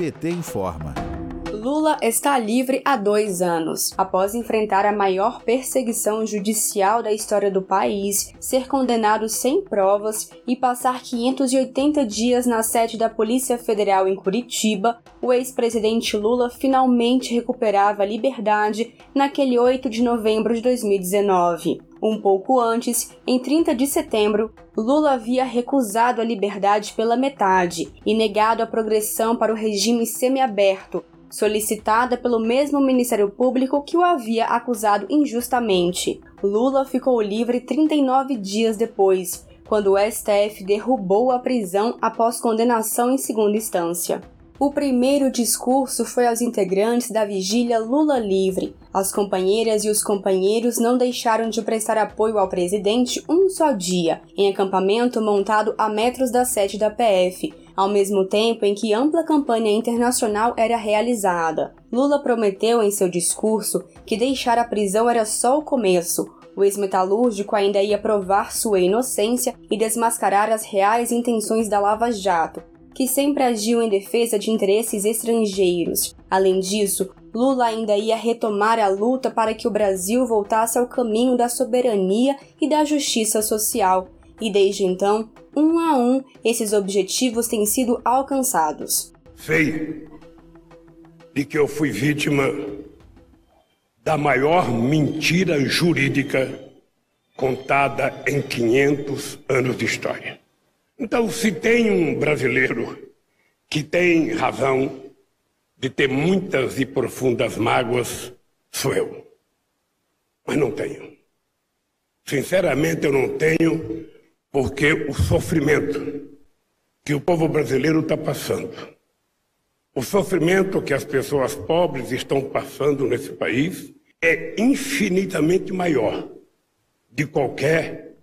PT informa. Lula está livre há dois anos, após enfrentar a maior perseguição judicial da história do país, ser condenado sem provas e passar 580 dias na sede da Polícia Federal em Curitiba. O ex-presidente Lula finalmente recuperava a liberdade naquele 8 de novembro de 2019. Um pouco antes, em 30 de setembro, Lula havia recusado a liberdade pela metade e negado a progressão para o regime semiaberto, solicitada pelo mesmo Ministério Público que o havia acusado injustamente. Lula ficou livre 39 dias depois, quando o STF derrubou a prisão após condenação em segunda instância. O primeiro discurso foi aos integrantes da vigília Lula Livre. As companheiras e os companheiros não deixaram de prestar apoio ao presidente um só dia, em acampamento montado a metros da sede da PF, ao mesmo tempo em que ampla campanha internacional era realizada. Lula prometeu em seu discurso que deixar a prisão era só o começo. O ex-metalúrgico ainda ia provar sua inocência e desmascarar as reais intenções da Lava Jato, que sempre agiu em defesa de interesses estrangeiros. Além disso, Lula ainda ia retomar a luta para que o Brasil voltasse ao caminho da soberania e da justiça social. E desde então, um a um, esses objetivos têm sido alcançados. Sei de que eu fui vítima da maior mentira jurídica contada em 500 anos de história. Então, se tem um brasileiro que tem razão de ter muitas e profundas mágoas, sou eu. Mas não tenho. Sinceramente, eu não tenho, porque o sofrimento que o povo brasileiro está passando, o sofrimento que as pessoas pobres estão passando nesse país, é infinitamente maior de qualquer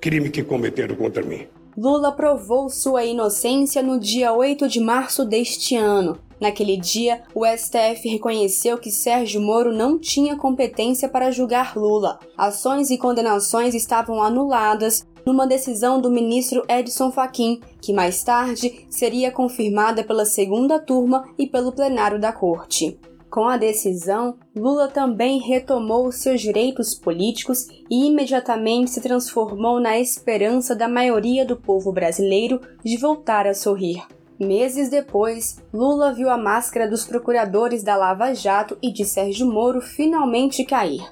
crime que cometeram contra mim. Lula provou sua inocência no dia 8 de março deste ano. Naquele dia, o STF reconheceu que Sérgio Moro não tinha competência para julgar Lula. Ações e condenações estavam anuladas numa decisão do ministro Edson Fachin, que mais tarde seria confirmada pela segunda turma e pelo plenário da corte. Com a decisão, Lula também retomou seus direitos políticos e imediatamente se transformou na esperança da maioria do povo brasileiro de voltar a sorrir. Meses depois, Lula viu a máscara dos procuradores da Lava Jato e de Sérgio Moro finalmente cair.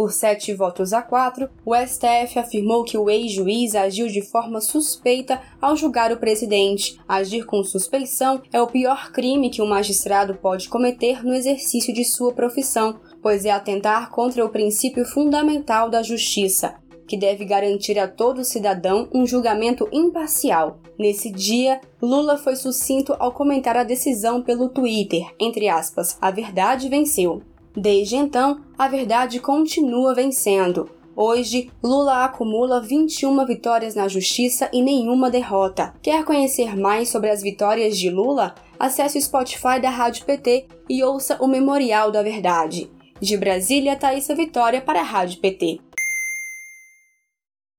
Por sete votos a quatro, o STF afirmou que o ex-juiz agiu de forma suspeita ao julgar o presidente. Agir com suspeição é o pior crime que um magistrado pode cometer no exercício de sua profissão, pois é atentar contra o princípio fundamental da justiça, que deve garantir a todo cidadão um julgamento imparcial. Nesse dia, Lula foi sucinto ao comentar a decisão pelo Twitter, entre aspas, a verdade venceu. Desde então, a verdade continua vencendo. Hoje, Lula acumula 21 vitórias na justiça e nenhuma derrota. Quer conhecer mais sobre as vitórias de Lula? Acesse o Spotify da Rádio PT e ouça o Memorial da Verdade. De Brasília, Thaisa Vitória para a Rádio PT.